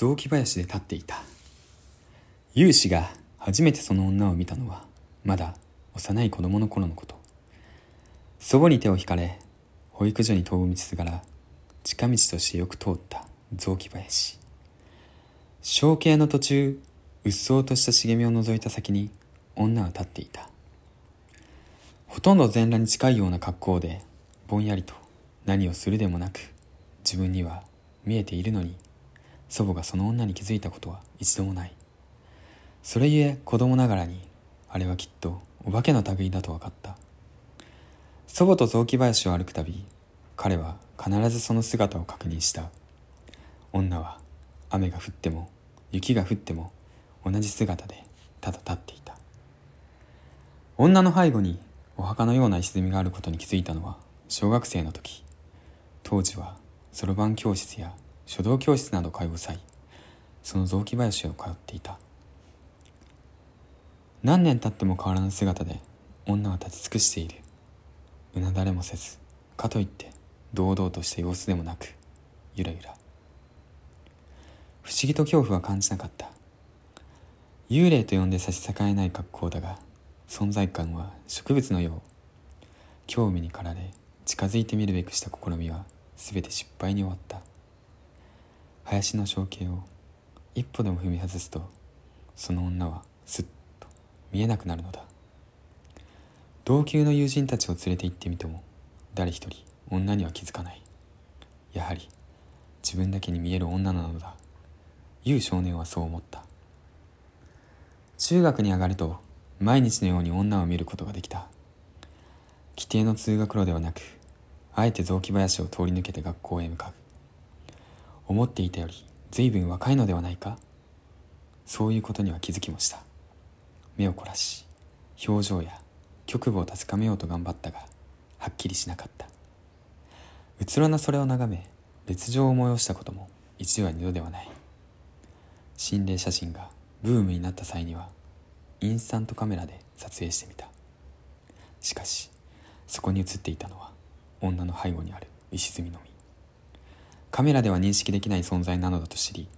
雑木林で立っていた。勇士が初めてその女を見たのはまだ幼い子供の頃のこと。祖母に手を引かれ保育所に飛ぶ道すがら近道としてよく通った雑木林。小径の途中うっそうとした茂みを覗いた先に女は立っていた。ほとんど全裸に近いような格好でぼんやりと何をするでもなく自分には見えているのに祖母がその女に気づいたことは一度もない。それゆえ子供ながらにあれはきっとお化けの類だと分かった。祖母と雑木林を歩くたび彼は必ずその姿を確認した。女は雨が降っても雪が降っても同じ姿でただ立っていた。女の背後にお墓のような石積みがあることに気づいたのは小学生の時。当時はそろばん教室や書道教室など通う際その雑木林を通っていた。何年経っても変わらぬ姿で女は立ち尽くしている。うなだれもせずかといって堂々とした様子でもなくゆらゆら。不思議と恐怖は感じなかった。幽霊と呼んで差し支えない格好だが存在感は植物のよう。興味に駆られ近づいてみるべくした試みは全て失敗に終わった。林の象形を一歩でも踏み外すとその女はすっと見えなくなるのだ。同級の友人たちを連れて行ってみても誰一人女には気づかない。やはり自分だけに見える女なのだ。いう少年はそう思った。中学に上がると毎日のように女を見ることができた。規定の通学路ではなくあえて雑木林を通り抜けて学校へ向かう。思っていたより随分若いのではないか？そういうことには気づきもした。目を凝らし表情や局部を確かめようと頑張ったがはっきりしなかった。うつろなそれを眺め別状を催したことも一度や二度ではない。心霊写真がブームになった際にはインスタントカメラで撮影してみた。しかしそこに写っていたのは女の背後にある石積みのみカメラでは認識できない存在なのだと知り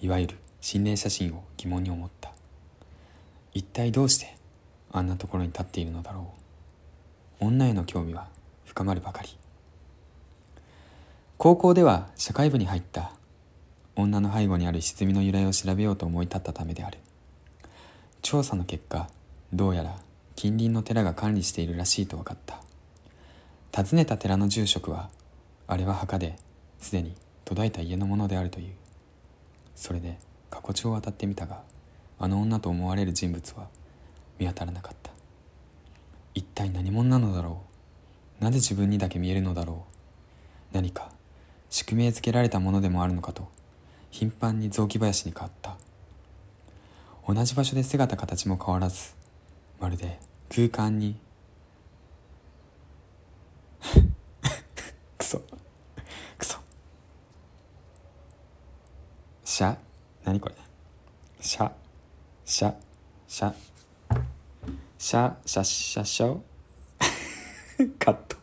いわゆる心霊写真を疑問に思った。一体どうしてあんなところに立っているのだろう。女への興味は深まるばかり。高校では社会部に入った女の背後にある石積みの由来を調べようと思い立ったためである。調査の結果どうやら近隣の寺が管理しているらしいと分かった。訪ねた寺の住職はあれは墓ですでに途絶えた家のものであるという。それで過去帳を当たってみたがあの女と思われる人物は見当たらなかった。一体何者なのだろう。なぜ自分にだけ見えるのだろう。何か宿命づけられたものでもあるのかと頻繁に雑木林に変わった。同じ場所で姿形も変わらずまるで空間にシャ何これ？シャシャシャ。シャシャシャシャ。カット。